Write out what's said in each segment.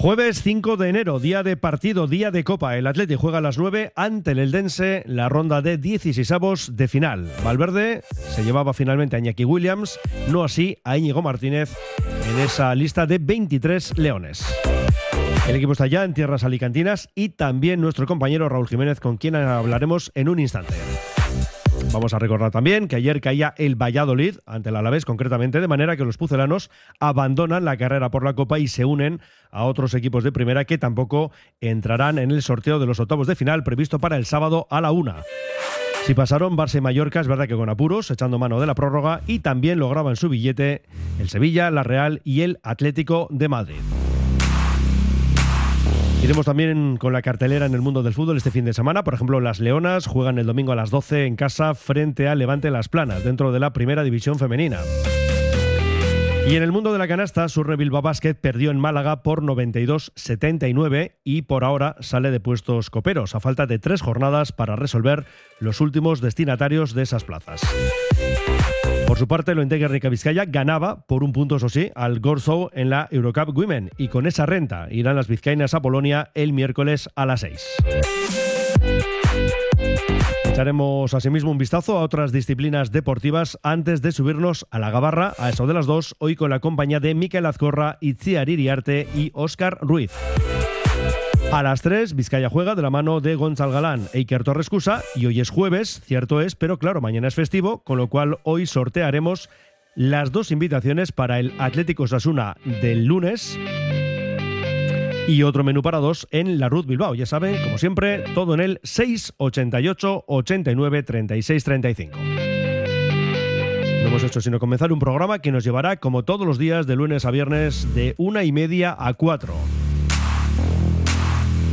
Jueves 5 de enero, día de partido, día de Copa. El Atleti juega a las 9 ante el Eldense, la ronda de 16avos de final. Valverde se llevaba finalmente a Iñaki Williams, no así a Íñigo Martínez en esa lista de 23 leones. El equipo está ya en tierras alicantinas y también nuestro compañero Raúl Jiménez, con quien hablaremos en un instante. Vamos a recordar también que ayer caía el Valladolid ante el Alavés, concretamente, de manera que los pucelanos abandonan la carrera por la Copa y se unen a otros equipos de primera que tampoco entrarán en el sorteo de los octavos de final previsto para el sábado a la una. Si pasaron Barça y Mallorca, es verdad que con apuros, echando mano de la prórroga, y también lograban su billete el Sevilla, la Real y el Atlético de Madrid. Iremos también con la cartelera en el mundo del fútbol este fin de semana. Por ejemplo, las Leonas juegan el domingo a las 12 en casa frente al Levante Las Planas, dentro de la primera división femenina. Y en el mundo de la canasta, Surne Bilbao Basket perdió en Málaga por 92-79 y por ahora sale de puestos coperos, a falta de tres jornadas para resolver los últimos destinatarios de esas plazas. Por su parte, lo Rica Vizcaya ganaba por un punto, eso sí, al Gorzo en la Eurocup Women y con esa renta irán las vizcaínas a Polonia el miércoles a las 6. Echaremos asimismo un vistazo a otras disciplinas deportivas antes de subirnos a la gabarra a eso de las 2, hoy con la compañía de Miquel Azcorra, Itziar Iriarte y Óscar Ruiz. A las 3, Vizcaya juega de la mano de Gonzalo Galán e Iker Torrescusa y hoy es jueves, cierto es, pero claro, mañana es festivo, con lo cual hoy sortearemos las dos invitaciones para el Atlético Sasuna del lunes y otro menú para dos en la Ruth Bilbao. Ya saben, como siempre, todo en el 688 89 36 35. No hemos hecho sino comenzar un programa que nos llevará, como todos los días, de lunes a viernes, de una y media a cuatro.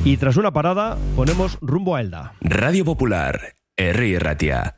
Y tras una parada, ponemos rumbo a Elda. Radio Popular, Herri Ratia.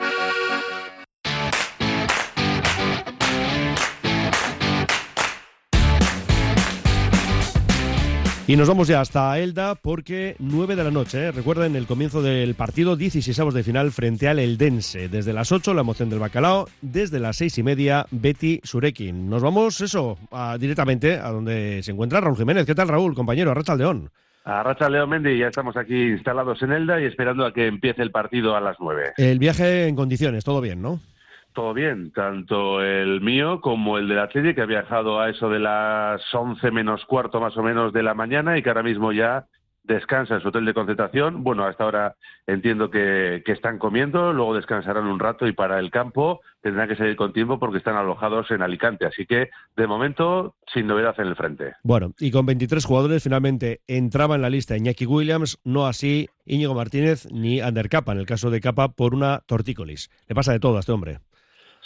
Y nos vamos ya hasta Elda porque 9 de la noche, ¿eh? recuerden el comienzo del partido 16 de final frente al Eldense. Desde las 8 la emoción del bacalao, desde las 6 y media Betty Surekin. Nos vamos eso directamente a donde se encuentra Raúl Jiménez. ¿Qué tal Raúl, compañero? Arracha León. Arracha León Mendy, ya estamos aquí instalados en Elda y esperando a que empiece el partido a las 9. El viaje en condiciones, todo bien, ¿no? Todo bien, tanto el mío como el del Atlético, que ha viajado a eso de las 11 menos cuarto más o menos de la mañana y que ahora mismo ya descansa en su hotel de concentración. Bueno, hasta ahora entiendo que, están comiendo, luego descansarán un rato y para el campo tendrán que salir con tiempo porque están alojados en Alicante. Así que, de momento, sin novedad en el frente. Bueno, y con 23 jugadores finalmente entraba en la lista Iñaki Williams, no así Íñigo Martínez ni Ander Capa, en el caso de Capa por una tortícolis. Le pasa de todo a este hombre.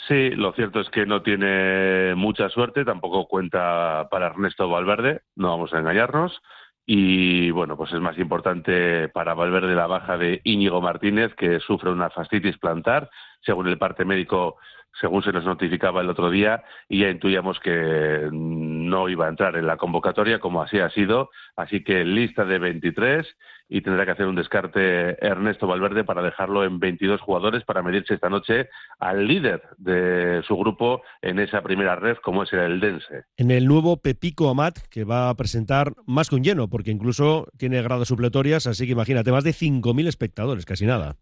Sí, lo cierto es que no tiene mucha suerte, tampoco cuenta para Ernesto Valverde, no vamos a engañarnos. Y bueno, pues es más importante para Valverde la baja de Íñigo Martínez, que sufre una fascitis plantar. Según el parte médico, según se nos notificaba el otro día, y ya intuíamos que no iba a entrar en la convocatoria, como así ha sido. Así que lista de 23 y tendrá que hacer un descarte Ernesto Valverde para dejarlo en 22 jugadores para medirse esta noche al líder de su grupo en esa primera red, como es el Dense. En el nuevo Pepico Amat, que va a presentar más que un lleno, porque incluso tiene gradas supletorias, así que imagínate, más de 5.000 espectadores, casi nada.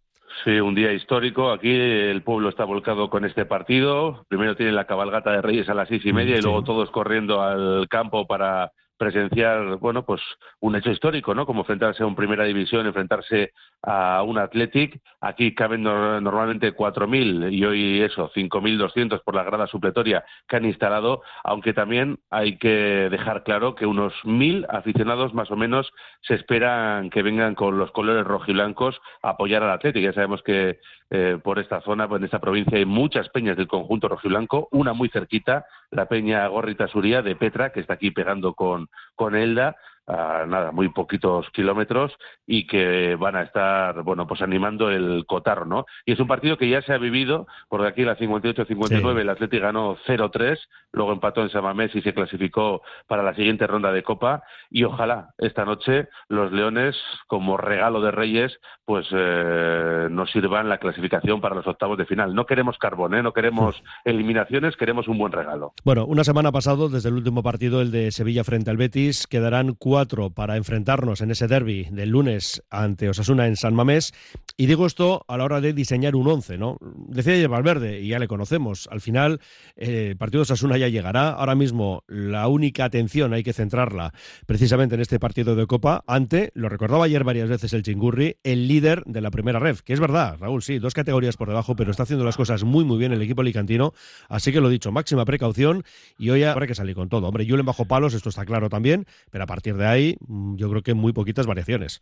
Sí, un día histórico. Aquí el pueblo está volcado con este partido. Primero tiene la cabalgata de Reyes a las seis y media y luego todos corriendo al campo para presenciar, bueno, pues un hecho histórico, ¿no? Como enfrentarse a un primera división, enfrentarse a un Athletic. Aquí caben normalmente 4.000 y hoy eso, 5.200 por la grada supletoria que han instalado, aunque también hay que dejar claro que unos 1.000 aficionados más o menos se esperan que vengan con los colores rojiblancos a apoyar al Athletic. Ya sabemos que eh, por esta zona, pues en esta provincia hay muchas peñas del conjunto rojiblanco, una muy cerquita, la peña Gorrita Suría de Petra, que está aquí pegando con, con Elda, a nada, muy poquitos kilómetros y que van a estar, bueno, pues animando el Cotarro, ¿no? Y es un partido que ya se ha vivido, porque aquí la 58-59 el Atlético ganó 0-3, luego empató en Samamés y se clasificó para la siguiente ronda de Copa y ojalá esta noche los Leones, como regalo de Reyes, pues eh, nos sirvan la clasificación para los octavos de final. No queremos carbón, ¿eh? no queremos eliminaciones, queremos un buen regalo. Bueno, una semana pasado, desde el último partido, el de Sevilla frente al Betis, quedarán cuatro para enfrentarnos en ese derby del lunes ante Osasuna en San Mamés. Y digo esto a la hora de diseñar un once, ¿no? Decía ayer Valverde, y ya le conocemos, al final eh, el partido Osasuna ya llegará. Ahora mismo la única atención hay que centrarla precisamente en este partido de Copa ante, lo recordaba ayer varias veces el Chingurri, el líder de la primera red, que es verdad, Raúl, sí, dos categorías por debajo, pero está haciendo las cosas muy muy bien el equipo alicantino, así que lo dicho, máxima precaución y hoy habrá que salir con todo. Hombre, Julen bajo palos, esto está claro también, pero a partir de ahí, mm, yo creo que muy poquitas variaciones.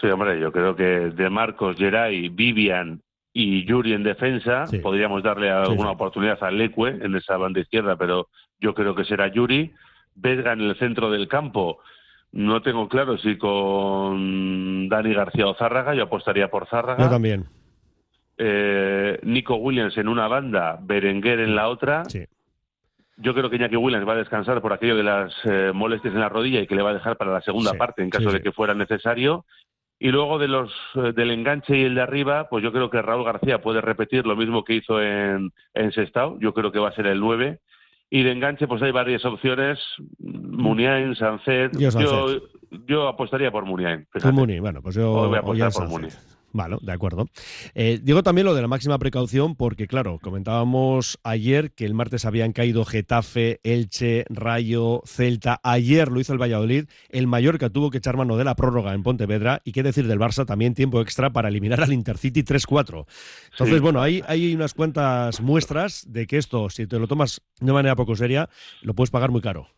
Sí, hombre, yo creo que de Marcos, Geray, Vivian y Yuri en defensa, podríamos darle alguna oportunidad a Leque en esa banda izquierda, pero yo creo que será Yuri. Vesga en el centro del campo, no tengo claro si con Dani García o Zárraga, yo apostaría por Zárraga. Yo también. Eh, Nico Williams en una banda, Berenguer en la otra. Sí. Yo creo que Iñaki Williams va a descansar por aquello de las eh, molestias en la rodilla y que le va a dejar para la segunda parte en caso de que fuera necesario. Y luego de los eh, del enganche y el de arriba, pues yo creo que Raúl García puede repetir lo mismo que hizo en, en Sestao. Yo creo que va a ser el 9. Y de enganche, pues hay varias opciones. Muniain, Sancet. Yo, yo, apostaría por Muniain. bueno, pues yo voy a apostar por. Vale, de acuerdo. Eh, digo también lo de la máxima precaución porque, claro, comentábamos ayer que el martes habían caído Getafe, Elche, Rayo, Celta. Ayer lo hizo el Valladolid. El Mallorca tuvo que echar mano de la prórroga en Pontevedra. Y qué decir del Barça, también tiempo extra para eliminar al Intercity 3-4. Entonces, bueno, hay, hay unas cuantas muestras de que esto, si te lo tomas de manera poco seria, lo puedes pagar muy caro.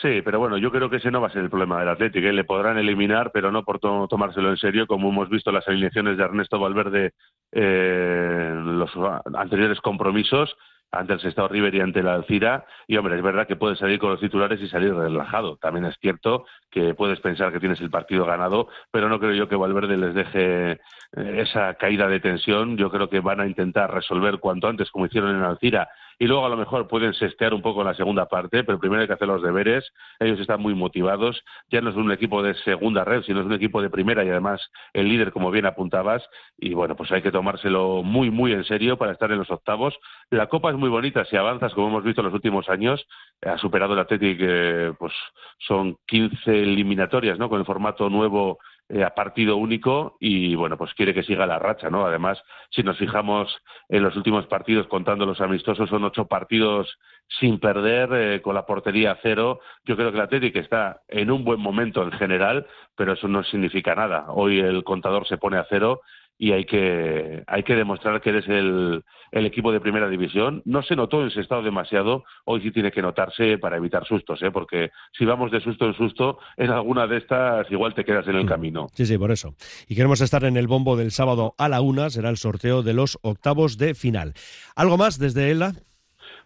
Sí, pero bueno, yo creo que ese no va a ser el problema del Atlético. ¿eh? Le podrán eliminar, pero no por tomárselo en serio, como hemos visto las alineaciones de Ernesto Valverde eh, los anteriores compromisos ante el Sestao River y ante la Alcira. Y hombre, es verdad que puedes salir con los titulares y salir relajado. También es cierto que puedes pensar que tienes el partido ganado, pero no creo yo que Valverde les deje eh, esa caída de tensión. Yo creo que van a intentar resolver cuanto antes, como hicieron en Alcira, y luego a lo mejor pueden sestear un poco la segunda parte, pero primero hay que hacer los deberes. Ellos están muy motivados. Ya no es un equipo de segunda red, sino es un equipo de primera y además el líder, como bien apuntabas. Y bueno, pues hay que tomárselo muy, muy en serio para estar en los octavos. La Copa es muy bonita si avanzas, como hemos visto en los últimos años. Ha superado el Athletic, pues son 15 eliminatorias, ¿no? Con el formato nuevo eh, a partido único y bueno, pues quiere que siga la racha, ¿no? Además, si nos fijamos en los últimos partidos, contando los amistosos, son ocho partidos sin perder, eh, con la portería a cero. Yo creo que el Atlético está en un buen momento en general, pero eso no significa nada. Hoy el contador se pone a cero y hay que, hay que demostrar que eres el, el equipo de primera división. No se notó en ese estado demasiado, hoy sí tiene que notarse para evitar sustos, ¿eh? porque si vamos de susto en susto, en alguna de estas igual te quedas en el mm. camino. Sí, sí, por eso. Y queremos estar en el bombo del sábado a la una, será el sorteo de los octavos de final. ¿Algo más desde ELA?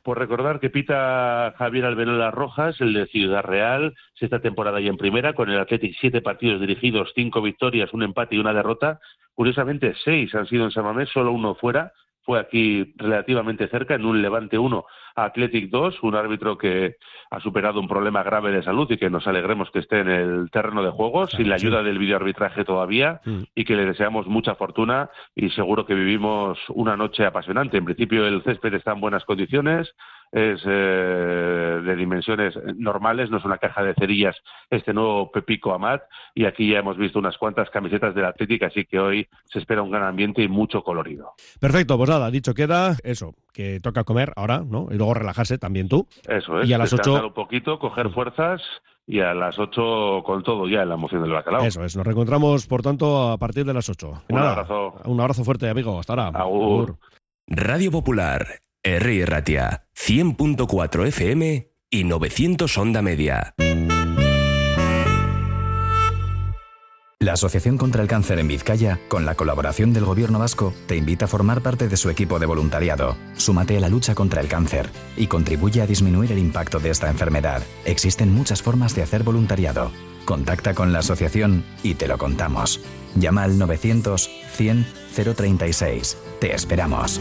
Por recordar que pita Javier Albenola Rojas, el de Ciudad Real, sexta temporada y en primera, con el Athletic siete partidos dirigidos, cinco victorias, un empate y una derrota, Curiosamente, seis han sido en San Mamés, solo uno fuera. Fue aquí relativamente cerca, en un Levante 1 Athletic 2, un árbitro que ha superado un problema grave de salud y que nos alegremos que esté en el terreno de juego, sin la ayuda del videoarbitraje todavía, mm. y que le deseamos mucha fortuna y seguro que vivimos una noche apasionante. En principio el césped está en buenas condiciones, es eh, de dimensiones normales, no es una caja de cerillas este nuevo Pepico Amat y aquí ya hemos visto unas cuantas camisetas de la Atlética, así que hoy se espera un gran ambiente y mucho colorido. Perfecto, pues nada, dicho queda eso, que toca comer ahora, ¿no? Y luego relajarse también tú. Eso es, y a las 8 un poquito, coger mm. fuerzas y a las 8 con todo ya en la emoción del bacalao. Eso es, nos reencontramos por tanto a partir de las 8. Un abrazo. Un abrazo fuerte, amigo. Hasta ahora. Agur. Radio Popular, R. Ratia, 100.4 FM y 900 Onda Media. La Asociación contra el Cáncer en Vizcaya, con la colaboración del Gobierno vasco, te invita a formar parte de su equipo de voluntariado. Súmate a la lucha contra el cáncer y contribuye a disminuir el impacto de esta enfermedad. Existen muchas formas de hacer voluntariado. Contacta con la asociación y te lo contamos. Llama al 900 100 036. Te esperamos.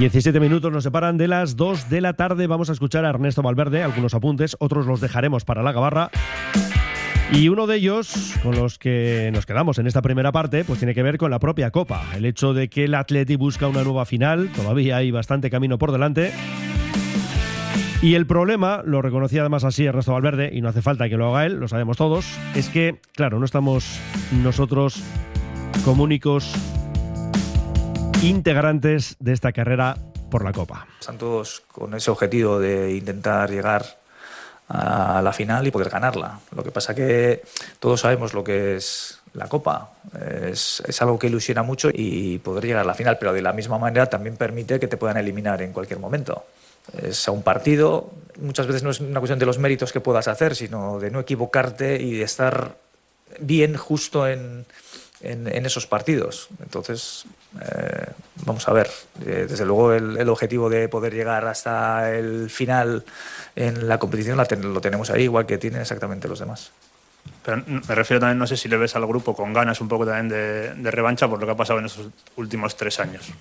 17 minutos nos separan de las 2 de la tarde. Vamos a escuchar a Ernesto Valverde, algunos apuntes, otros los dejaremos para la gabarra. Y uno de ellos, con los que nos quedamos en esta primera parte, pues tiene que ver con la propia Copa. El hecho de que el Atleti busca una nueva final, todavía hay bastante camino por delante. Y el problema, lo reconocía además así Ernesto Valverde, y no hace falta que lo haga él, lo sabemos todos, es que, claro, no estamos nosotros como únicos integrantes de esta carrera por la Copa. Están todos con ese objetivo de intentar llegar a la final y poder ganarla. Lo que pasa que todos sabemos lo que es la Copa. Es, algo que ilusiona mucho y poder llegar a la final, pero de la misma manera también permite que te puedan eliminar en cualquier momento. Es a un partido, muchas veces no es una cuestión de los méritos que puedas hacer, sino de no equivocarte y de estar bien justo en, en, esos partidos. Entonces, eh, vamos a ver, eh, desde luego el, objetivo de poder llegar hasta el final en la competición lo tenemos ahí, igual que tienen exactamente los demás. Pero me refiero también, no sé si le ves al grupo con ganas un poco también de, de revancha por lo que ha pasado en esos últimos tres años.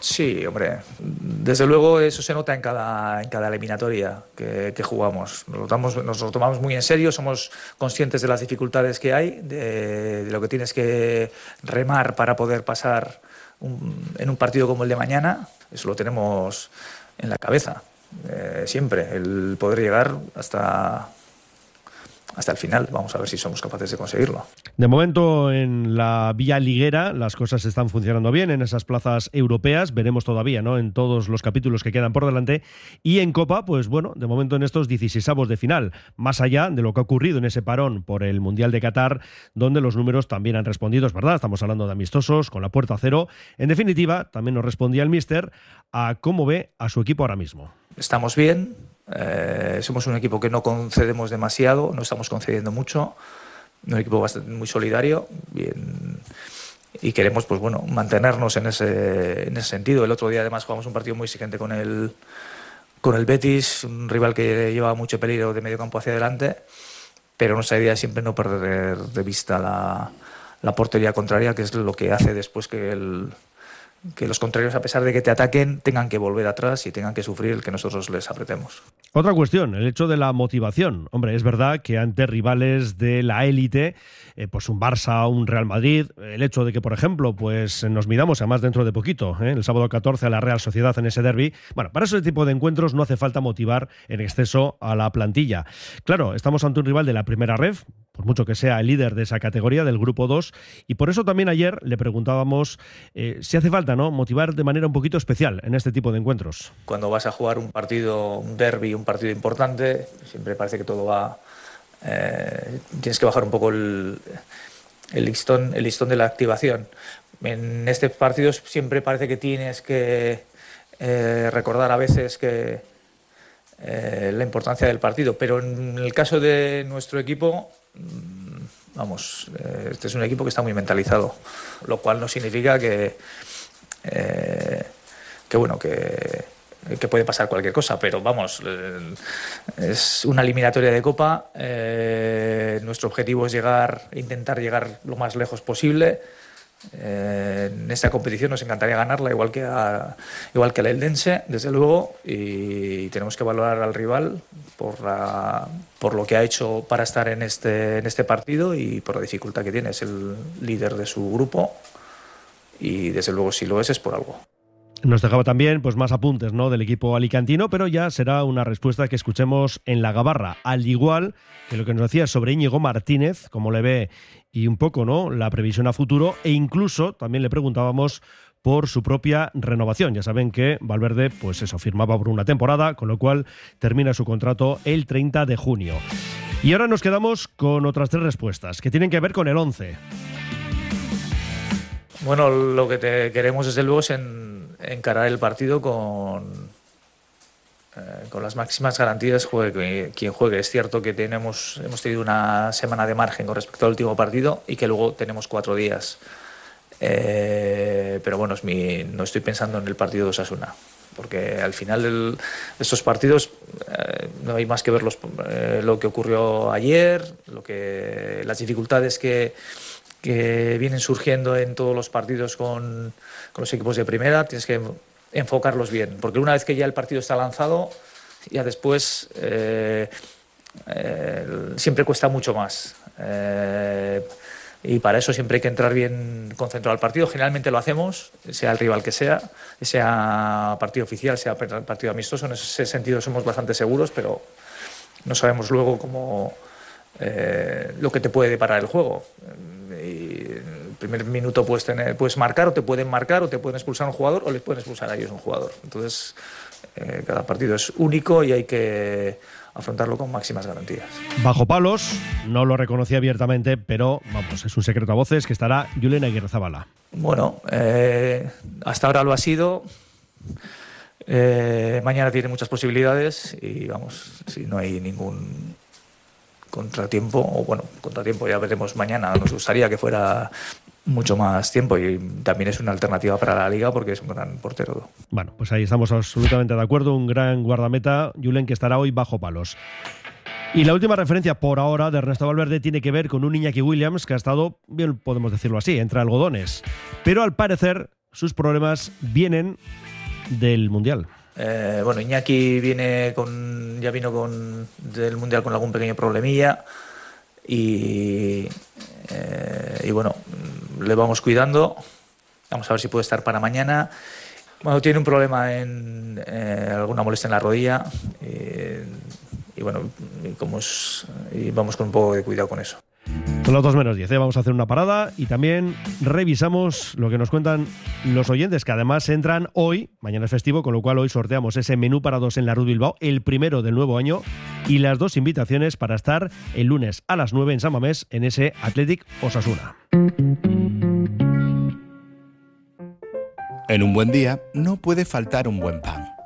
Sí, hombre. Desde luego eso se nota en cada, en cada eliminatoria que, jugamos. Nos lo, tomamos muy en serio, somos conscientes de las dificultades que hay, de, lo que tienes que remar para poder pasar en un partido como el de mañana. Eso lo tenemos en la cabeza, eh, siempre, el poder llegar hasta, hasta el final. Vamos a ver si somos capaces de conseguirlo. De momento en la vía liguera las cosas están funcionando bien en esas plazas europeas. Veremos todavía, ¿no? En todos los capítulos que quedan por delante. Y en Copa, pues bueno, de momento en estos 16 de final, más allá de lo que ha ocurrido en ese parón por el Mundial de Qatar, donde los números también han respondido, es verdad, estamos hablando de amistosos, con la puerta a cero. En definitiva, también nos respondía el míster a cómo ve a su equipo ahora mismo. Estamos bien, eh, somos un equipo que no concedemos demasiado, no estamos concediendo mucho, un equipo bastante, muy solidario, bien y queremos pues bueno mantenernos en ese, en ese sentido. El otro día además jugamos un partido muy exigente con el con el Betis, un rival que lleva mucho peligro de medio campo hacia adelante, pero nuestra idea es siempre no perder de vista la, la portería contraria, que es lo que hace después que el, que los contrarios, a pesar de que te ataquen, tengan que volver atrás y tengan que sufrir el que nosotros les apretemos. Otra cuestión, el hecho de la motivación. Hombre, es verdad que ante rivales de la élite, eh, pues un Barça, un Real Madrid, el hecho de que, por ejemplo, pues nos midamos además dentro de poquito, ¿eh? el sábado 14 a la Real Sociedad en ese derby, bueno, para ese tipo de encuentros no hace falta motivar en exceso a la plantilla. Claro, estamos ante un rival de la primera ref, por mucho que sea el líder de esa categoría, del grupo 2. Y por eso también ayer le preguntábamos eh, si hace falta ¿no? motivar de manera un poquito especial en este tipo de encuentros. Cuando vas a jugar un partido, un derby, un partido importante, siempre parece que todo va... Eh, tienes que bajar un poco el, listón, el listón de la activación. En este partido siempre parece que tienes que eh, recordar a veces que la importancia del partido, pero en el caso de nuestro equipo Mm, vamos, eh, este es un equipo que está muy mentalizado, lo cual no significa que, eh, que bueno, que, que, puede pasar cualquier cosa, pero vamos, eh, es una eliminatoria de Copa, nuestro objetivo es llegar, intentar llegar lo más lejos posible, eh, en esta competición nos encantaría ganarla, igual que, a, igual que el Eldense, desde luego, y tenemos que valorar al rival por, la, por lo que ha hecho para estar en este, en este partido y por la dificultad que tiene. Es el líder de su grupo y desde luego si lo es es por algo. Nos dejaba también pues, más apuntes ¿no? del equipo alicantino, pero ya será una respuesta que escuchemos en la gabarra, al igual que lo que nos decía sobre Íñigo Martínez, como le ve y un poco ¿no? la previsión a futuro, e incluso también le preguntábamos por su propia renovación. Ya saben que Valverde, pues eso, firmaba por una temporada, con lo cual termina su contrato el 30 de junio. Y ahora nos quedamos con otras tres respuestas, que tienen que ver con el 11. Bueno, lo que te queremos desde luego es en encarar el partido con, eh, con las máximas garantías juegue quien juegue. Es cierto que tenemos, hemos tenido una semana de margen con respecto al último partido y que luego tenemos cuatro días. Eh, pero bueno, mi, no estoy pensando en el partido de Osasuna, porque al final de estos partidos eh, no hay más que ver lo que ocurrió ayer, lo que, las dificultades que, que vienen surgiendo en todos los partidos con, los equipos de primera, tienes que enfocarlos bien, porque una vez que ya el partido está lanzado, ya después eh, eh, siempre cuesta mucho más. Eh, y para eso siempre hay que entrar bien concentrado al partido. Generalmente lo hacemos, sea el rival que sea, sea partido oficial, sea partido amistoso. En ese sentido somos bastante seguros, pero no sabemos luego cómo lo que te puede deparar el juego primer minuto puedes, tener, puedes marcar o te pueden marcar o te pueden expulsar un jugador o les pueden expulsar a ellos un jugador. Entonces, eh, cada partido es único y hay que afrontarlo con máximas garantías. Bajo palos, no lo reconocí abiertamente, pero vamos, es un secreto a voces que estará Julen Aguirre Zabala. Bueno, eh, hasta ahora lo ha sido. Eh, mañana tiene muchas posibilidades y vamos, si no hay ningún contratiempo, o bueno, contratiempo ya veremos mañana, nos gustaría que fuera mucho más tiempo y también es una alternativa para la liga porque es un gran portero. Bueno, pues ahí estamos absolutamente de acuerdo, un gran guardameta, Julen, que estará hoy bajo palos. Y la última referencia por ahora de Ernesto Valverde tiene que ver con un Iñaki Williams que ha estado, bien podemos decirlo así, entre algodones. Pero al parecer sus problemas vienen del Mundial. Eh, bueno, Iñaki viene con, ya vino con, del Mundial con algún pequeño problemilla y, eh, y bueno, le vamos cuidando. Vamos a ver si puede estar para mañana. Bueno, tiene un problema en eh, alguna molestia en la rodilla y bueno, y vamos con un poco de cuidado con eso. Son dos menos 10. ¿eh? Vamos a hacer una parada y también revisamos lo que nos cuentan los oyentes, que además entran hoy, mañana es festivo, con lo cual hoy sorteamos ese menú para dos en la Rud Bilbao, el primero del nuevo año, y las dos invitaciones para estar el lunes a las 9 en San Mamés en ese Athletic Osasuna. En un buen día no puede faltar un buen pan.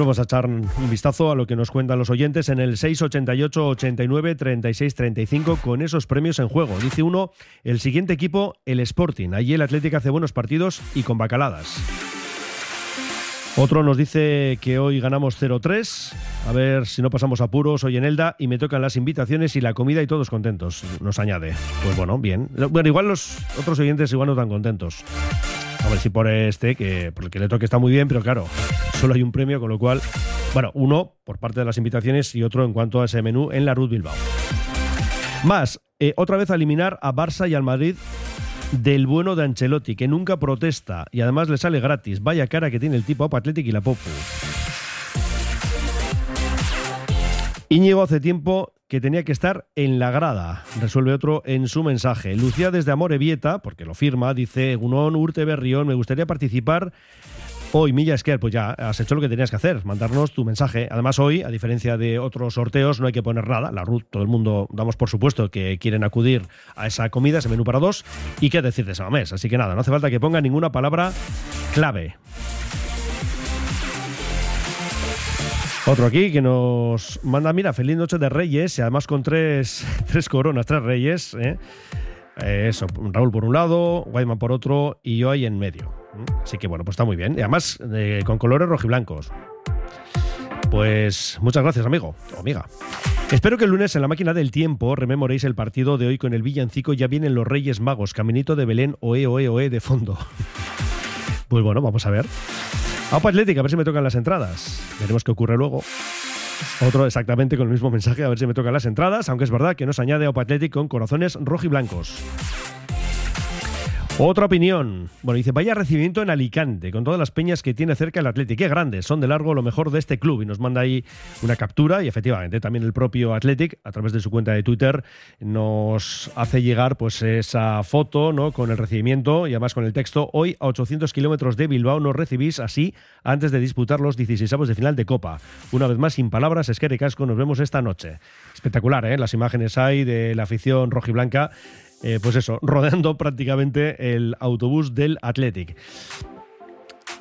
Vamos a echar un vistazo a lo que nos cuentan los oyentes en el 688 89 36 35 con esos premios en juego. Dice uno, el siguiente equipo, el Sporting. Allí el Atlético hace buenos partidos y con bacaladas. Otro nos dice que hoy ganamos 0-3. A ver si no pasamos apuros hoy en Elda y me tocan las invitaciones y la comida y todos contentos. Nos añade. Pues bueno, bien. Bueno, igual los otros oyentes igual no tan contentos. A ver si por este, que por el que le toque está muy bien, pero claro, solo hay un premio, con lo cual, bueno, uno por parte de las invitaciones y otro en cuanto a ese menú en la Ruth Bilbao. Más, eh, otra vez a eliminar a Barça y al Madrid del bueno de Ancelotti, que nunca protesta y además le sale gratis. Vaya cara que tiene el tipo Opa Athletic y la Popu. Íñigo hace tiempo que tenía que estar en la grada, resuelve otro en su mensaje. Lucía desde Amorebieta, porque lo firma, dice, Gunón, Urte, Berrión, me gustaría participar Hoy, Milla Esquer, pues ya has hecho lo que tenías que hacer, mandarnos tu mensaje. Además, hoy, a diferencia de otros sorteos, no hay que poner nada. La RUT, todo el mundo damos por supuesto que quieren acudir a esa comida, ese menú para dos, y qué decir de mes. Así que nada, no hace falta que ponga ninguna palabra clave. Otro aquí que nos manda, mira, feliz noche de Reyes y además con tres, tres coronas, tres Reyes. ¿eh? Eso, Raúl por un lado, Guayman por otro y yo ahí en medio. Así que bueno, pues está muy bien. Y además eh, con colores rojiblancos. Pues muchas gracias, amigo o amiga. Espero que el lunes en la máquina del tiempo rememoréis el partido de hoy con el villancico Ya vienen los Reyes Magos, Caminito de Belén, oe, oe, oe de fondo. Pues bueno, vamos a ver. Aupa Atlética, a ver si me tocan las entradas. Veremos qué ocurre luego. Otro exactamente con el mismo mensaje, a ver si me tocan las entradas, aunque es verdad que nos añade Aupa Athletic con corazones rojiblancos. Otra opinión. Bueno, dice, vaya recibimiento en Alicante, con todas las peñas que tiene cerca el Atlético. Qué grandes, son de largo lo mejor de este club. Y nos manda ahí una captura y efectivamente también el propio Athletic, a través de su cuenta de Twitter, nos hace llegar pues esa foto ¿no? con el recibimiento y además con el texto, hoy a 800 kilómetros de Bilbao nos recibís así antes de disputar los 16 de final de Copa. Una vez más, sin palabras, Esquere Casco, nos vemos esta noche. Espectacular, ¿eh? Las imágenes hay de la afición rojiblanca eh, pues eso, rodeando prácticamente el autobús del Athletic.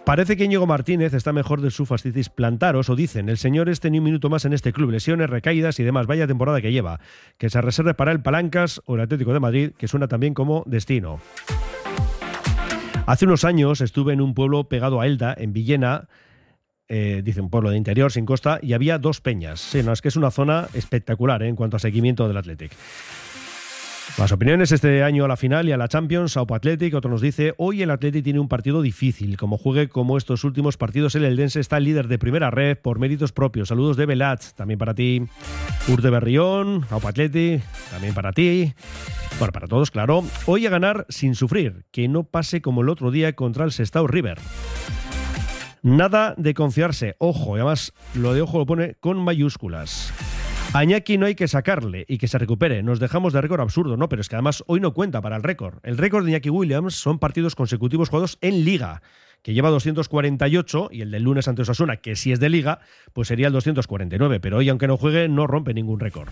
Parece que Íñigo Martínez está mejor de su fascitis plantaros, o dicen, el señor este ni un minuto más en este club, lesiones, recaídas y demás, vaya temporada que lleva, que se reserve para el Palancas o el Atlético de Madrid, que suena también como destino. Hace unos años estuve en un pueblo pegado a Elda, en Villena, eh, dice un pueblo de interior, sin costa, y había dos peñas. Sí, no, es que es una zona espectacular ¿eh? en cuanto a seguimiento del Athletic. Las opiniones este año a la final y a la Champions, Aupa Athletic, otro nos dice, hoy el Athletic tiene un partido difícil, como juegue como estos últimos partidos, el Eldense está el líder de primera red por méritos propios. Saludos de Velat, también para ti. Urte Berrión, Aupa Athletic, también para ti. Bueno, para todos, claro. Hoy a ganar sin sufrir, que no pase como el otro día contra el Sestao River. Nada de confiarse, ojo, y además lo de ojo lo pone con mayúsculas. Añaki no hay que sacarle y que se recupere. Nos dejamos de récord absurdo, ¿no? Pero es que además hoy no cuenta para el récord. El récord de Iñaki Williams son partidos consecutivos jugados en Liga, que lleva 248, y el del lunes ante Osasuna, que si es de Liga, pues sería el 249. Pero hoy, aunque no juegue, no rompe ningún récord.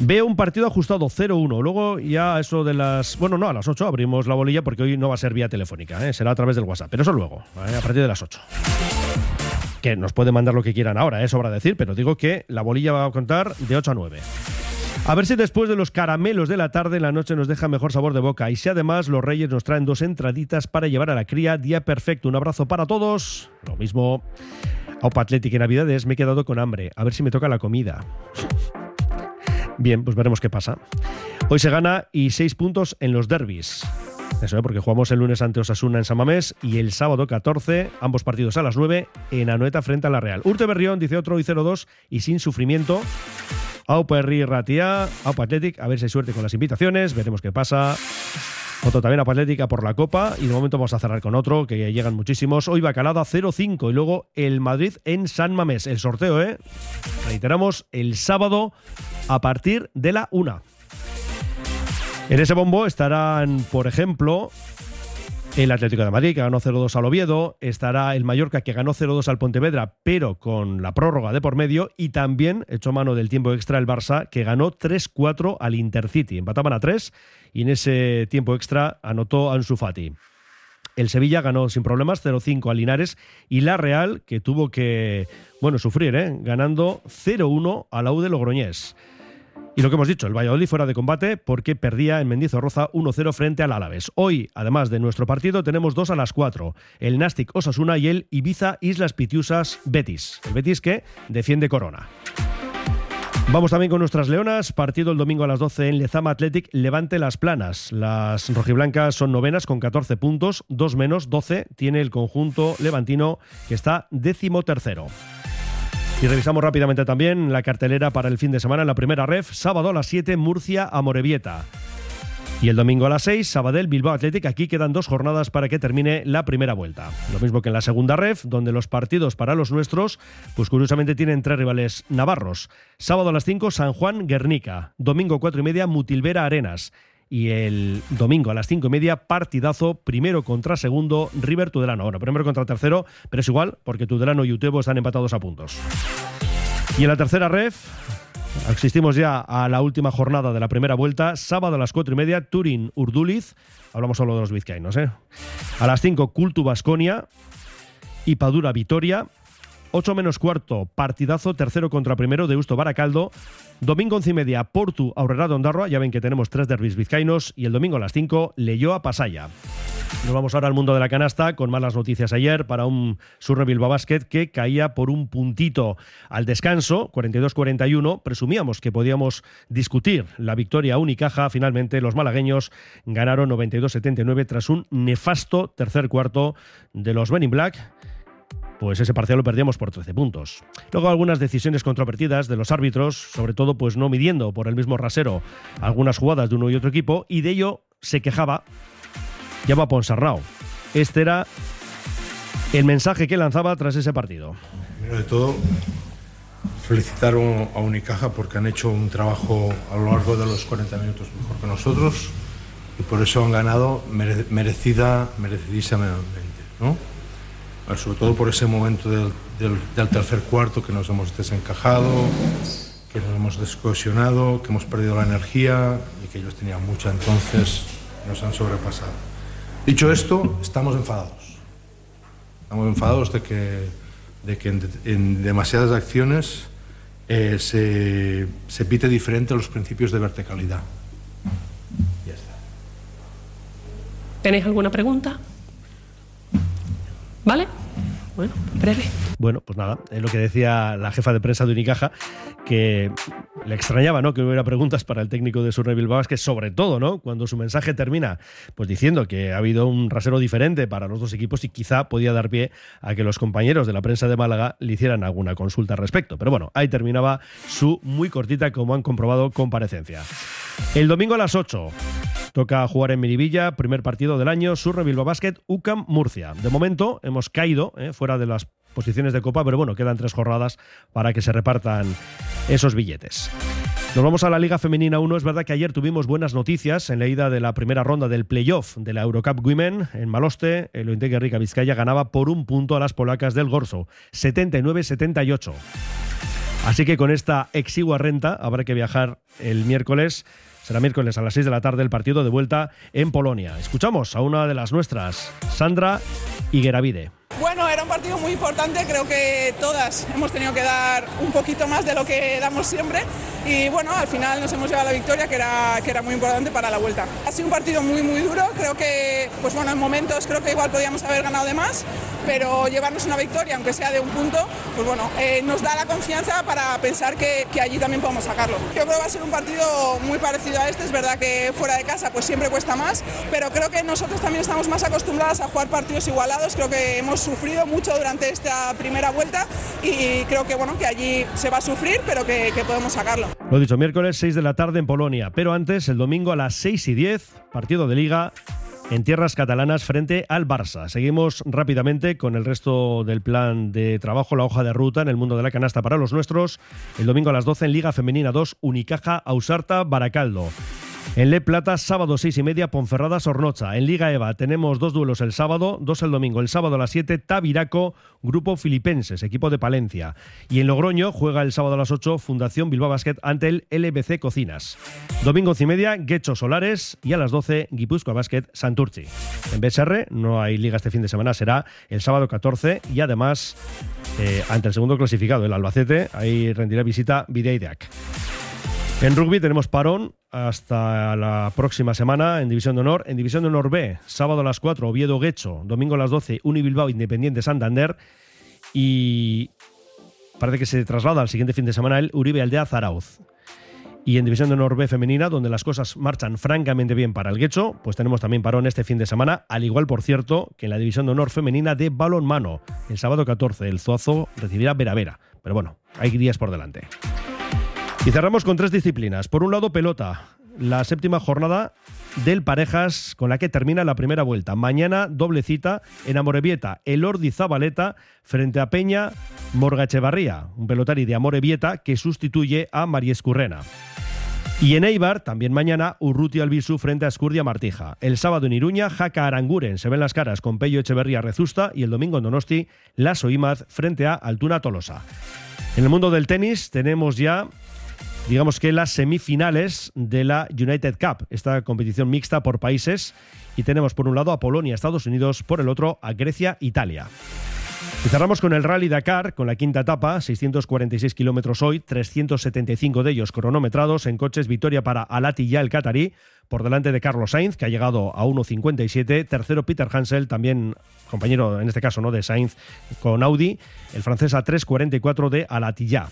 Veo un partido ajustado 0-1. Luego ya eso de las... Bueno, no, a las 8 abrimos la bolilla porque hoy no va a ser vía telefónica, ¿eh? será a través del WhatsApp. Pero eso luego, a partir de las 8 que nos pueden mandar lo que quieran ahora, es sobra decir, pero digo que la bolilla va a contar de 8 a 9. A ver si después de los caramelos de la tarde la noche nos deja mejor sabor de boca y si además los Reyes nos traen dos entraditas para llevar a la cría, día perfecto. Un abrazo para todos. Lo mismo. Opa Atlético y Navidades, me he quedado con hambre. A ver si me toca la comida. Bien, pues veremos qué pasa. Hoy se gana y seis puntos en los derbis. ¿Eh? porque jugamos el lunes ante Osasuna en Samamés y el sábado 14, ambos partidos a las 9, en Anoeta frente a la Real. Urte Berrión dice otro y 0-2 y sin sufrimiento. Aupa Herri Ratia, Aupa Athletic, a ver si hay suerte con las invitaciones, veremos qué pasa. Otro también Aupa Atlética por la Copa y de momento vamos a cerrar con otro que llegan muchísimos. Hoy Bacalada 0-5 y luego el Madrid en San Mamés. El sorteo, ¿eh? Reiteramos, el sábado a partir de la 1. En ese bombo estarán, por ejemplo, el Atlético de Madrid, que ganó 0-2 al Oviedo, estará el Mallorca, que ganó 0-2 al Pontevedra, pero con la prórroga de por medio, y también echó mano del tiempo extra el Barça, que ganó 3-4 al Intercity. Empataban a 3 y en ese tiempo extra anotó Ansu Fati. El Sevilla ganó sin problemas 0-5 al Linares y la Real, que tuvo que, bueno, sufrir, ¿eh? ganando 0-1 a la U de Logroñés. Y lo que hemos dicho, el Valladolid fuera de combate porque perdía en Mendizorroza 1-0 frente al Álaves. Hoy, además de nuestro partido, tenemos dos a las 4. El Nastic Osasuna y el Ibiza Islas Pitiusas Betis. El Betis que defiende Corona. Vamos también con nuestras leonas. Partido el domingo a las 12 en Lezama Athletic. Levante las planas. Las rojiblancas son novenas con 14 puntos. Dos menos, 12 tiene el conjunto levantino que está décimo tercero. Y revisamos rápidamente también la cartelera para el fin de semana en la primera ref. Sábado a las 7, Murcia a Morevieta. Y el domingo a las 6, Sabadell, Bilbao Athletic. Aquí quedan dos jornadas para que termine la primera vuelta. Lo mismo que en la segunda ref, donde los partidos para los nuestros, pues curiosamente tienen tres rivales navarros. Sábado a las 5, San Juan, Guernica. Domingo 4 y media, Mutilvera Arenas y el domingo a las cinco y media, partidazo, primero contra segundo, River Tudelano. Bueno, primero contra tercero, pero es igual, porque Tudelano y Utebo están empatados a puntos. Y en la tercera ref, asistimos ya a la última jornada de la primera vuelta, sábado a las cuatro y media, Turín Urduliz, hablamos solo de los vizcaínos, ¿eh? A las cinco, Cultu Basconia y Padura Vitoria. 8 menos cuarto, partidazo, tercero contra primero de Usto Baracaldo. Domingo once y media, Portu Aurrera Ondarroa. Ya ven que tenemos tres derbis vizcaínos. Y el domingo a las 5, a Pasaya. Nos vamos ahora al mundo de la canasta con malas noticias ayer para un Surre Bilbao Basket que caía por un puntito al descanso, 42-41. Presumíamos que podíamos discutir la victoria Unicaja. Finalmente los malagueños ganaron 92-79 tras un nefasto tercer cuarto de los Men in Black pues ese parcial lo perdíamos por 13 puntos. Luego algunas decisiones controvertidas de los árbitros, sobre todo pues no midiendo por el mismo rasero algunas jugadas de uno y otro equipo, y de ello se quejaba Llama Ponsarrao. Este era el mensaje que lanzaba tras ese partido. Primero de todo, felicitar a Unicaja porque han hecho un trabajo a lo largo de los 40 minutos mejor que nosotros y por eso han ganado merecida, merecidísimamente. ¿no? Sobre todo por ese momento del, tercer cuarto que nos hemos desencajado, que nos hemos descohesionado, que hemos perdido la energía y que ellos tenían mucha entonces nos han sobrepasado. Dicho esto, estamos enfadados. Estamos enfadados de que, de que en, demasiadas acciones eh, se, se pite diferente a los principios de verticalidad. Ya. ¿Tenéis alguna pregunta? ¿Vale? bueno, breve. Bueno, pues nada, es lo que decía la jefa de prensa de Unicaja, que le extrañaba ¿no? que hubiera preguntas para el técnico de Surrey Bilbao, que sobre todo ¿no? cuando su mensaje termina pues diciendo que ha habido un rasero diferente para los dos equipos y quizá podía dar pie a que los compañeros de la prensa de Málaga le hicieran alguna consulta al respecto. Pero bueno, ahí terminaba su muy cortita, como han comprobado, comparecencia. El domingo a las 8 toca jugar en Miribilla, primer partido del año, Surre Bilbao Basket, UCAM Murcia. De momento hemos caído ¿eh? fuera de las posiciones de Copa, pero bueno, quedan tres jornadas para que se repartan esos billetes. Nos vamos a la Liga Femenina 1. Es verdad que ayer tuvimos buenas noticias en la ida de la primera ronda del playoff de la Eurocup Women. En Maloste, el Ointegue Rica Vizcaya ganaba por un punto a las polacas del Gorso, 79-78. Así que con esta exigua renta habrá que viajar el miércoles. Será miércoles a las 6 de la tarde el partido de vuelta en Polonia. Escuchamos a una de las nuestras, Sandra Higueravide. Bueno, era un partido muy importante, creo que todas hemos tenido que dar un poquito más de lo que damos siempre y bueno, al final nos hemos llevado la victoria que era, que era muy importante para la vuelta. Ha sido un partido muy muy duro, creo que pues bueno, en momentos creo que igual podíamos haber ganado de más, pero llevarnos una victoria, aunque sea de un punto, pues bueno, eh, nos da la confianza para pensar que, allí también podemos sacarlo. Yo creo que va a ser un partido muy parecido a este, es verdad que fuera de casa pues siempre cuesta más, pero creo que nosotros también estamos más acostumbradas a jugar partidos igualados, creo que hemos sufrido mucho durante esta primera vuelta y creo que bueno que allí se va a sufrir, pero que, podemos sacarlo. Lo dicho, miércoles 6 de la tarde en Polonia, pero antes, el domingo a las 6 y 10, partido de liga en tierras catalanas frente al Barça. Seguimos rápidamente con el resto del plan de trabajo, la hoja de ruta en el mundo de la canasta para los nuestros. El domingo a las 12 en Liga Femenina 2, Unicaja, Ausarta, Baracaldo. En Le Plata, sábado 6 y media, Ponferrada, Sornocha. En Liga EVA tenemos dos duelos el sábado, dos el domingo. El sábado a las 7, Tabiraco, Grupo Filipenses, equipo de Palencia. Y en Logroño juega el sábado a las 8, Fundación Bilbao Basket ante el LBC Cocinas. Domingo 11 y media, Guecho Solares. Y a las 12, Guipúzcoa Basket, Santurci. En BSR no hay liga este fin de semana, será el sábado 14 y además eh, ante el segundo clasificado, el Albacete, ahí rendirá visita Videideac. En rugby tenemos parón hasta la próxima semana en División de Honor. En División de Honor B, sábado a las 4, Oviedo Guecho, domingo a las 12, Unibilbao Independiente Santander y parece que se traslada al siguiente fin de semana el Uribe Aldea Zarauz. Y en División de Honor B femenina, donde las cosas marchan francamente bien para el Guecho, pues tenemos también parón este fin de semana, al igual, por cierto, que en la División de Honor femenina de balonmano. El sábado 14, el Zuazo recibirá Vera Vera. Pero bueno, hay días por delante. Y cerramos con tres disciplinas. Por un lado, pelota. La séptima jornada del Parejas con la que termina la primera vuelta. Mañana doble cita en Amorebieta, el Ordi Zabaleta frente a Peña Morgachevarría, un pelotari de Amorebieta que sustituye a María Escurrena. Y en Eibar, también mañana, Urruti Albisu frente a Escurdia Martija. El sábado en Iruña, Jaca Aranguren se ven las caras con Pello Echeverría Rezusta y el domingo en Donosti, Lasso Imaz frente a Altuna Tolosa. En el mundo del tenis tenemos ya digamos que las semifinales de la United Cup, esta competición mixta por países. Y tenemos por un lado a Polonia, Estados Unidos, por el otro a Grecia, Italia. Y cerramos con el Rally Dakar, con la quinta etapa, 646 kilómetros hoy, 375 de ellos cronometrados en coches victoria para Alati ya el Qatarí, por delante de Carlos Sainz, que ha llegado a 1.57, tercero Peter Hansel, también compañero en este caso no de Sainz con Audi, el francés a 3.44 de Alatilla.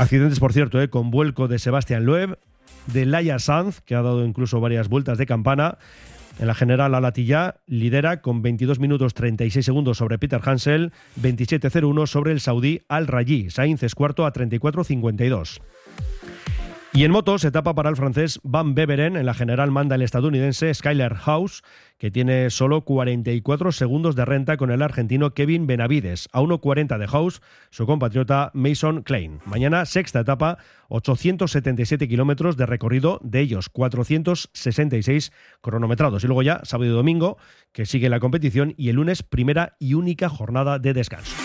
Accidentes, por cierto, ¿eh? con vuelco de Sebastián Loeb, de Laia Sanz, que ha dado incluso varias vueltas de campana. En la general, Alatilla lidera con 22 minutos 36 segundos sobre Peter Hansel, 27.01 sobre el saudí Al Rayi. Sainz es cuarto a 34.52. Y en motos, etapa para el francés Van Beveren. En la general manda el estadounidense Skyler House, que tiene solo 44 segundos de renta con el argentino Kevin Benavides. A 1.40 de House, su compatriota Mason Klein. Mañana, sexta etapa, 877 kilómetros de recorrido, de ellos 466 cronometrados. Y luego ya, sábado y domingo, que sigue la competición. Y el lunes, primera y única jornada de descanso.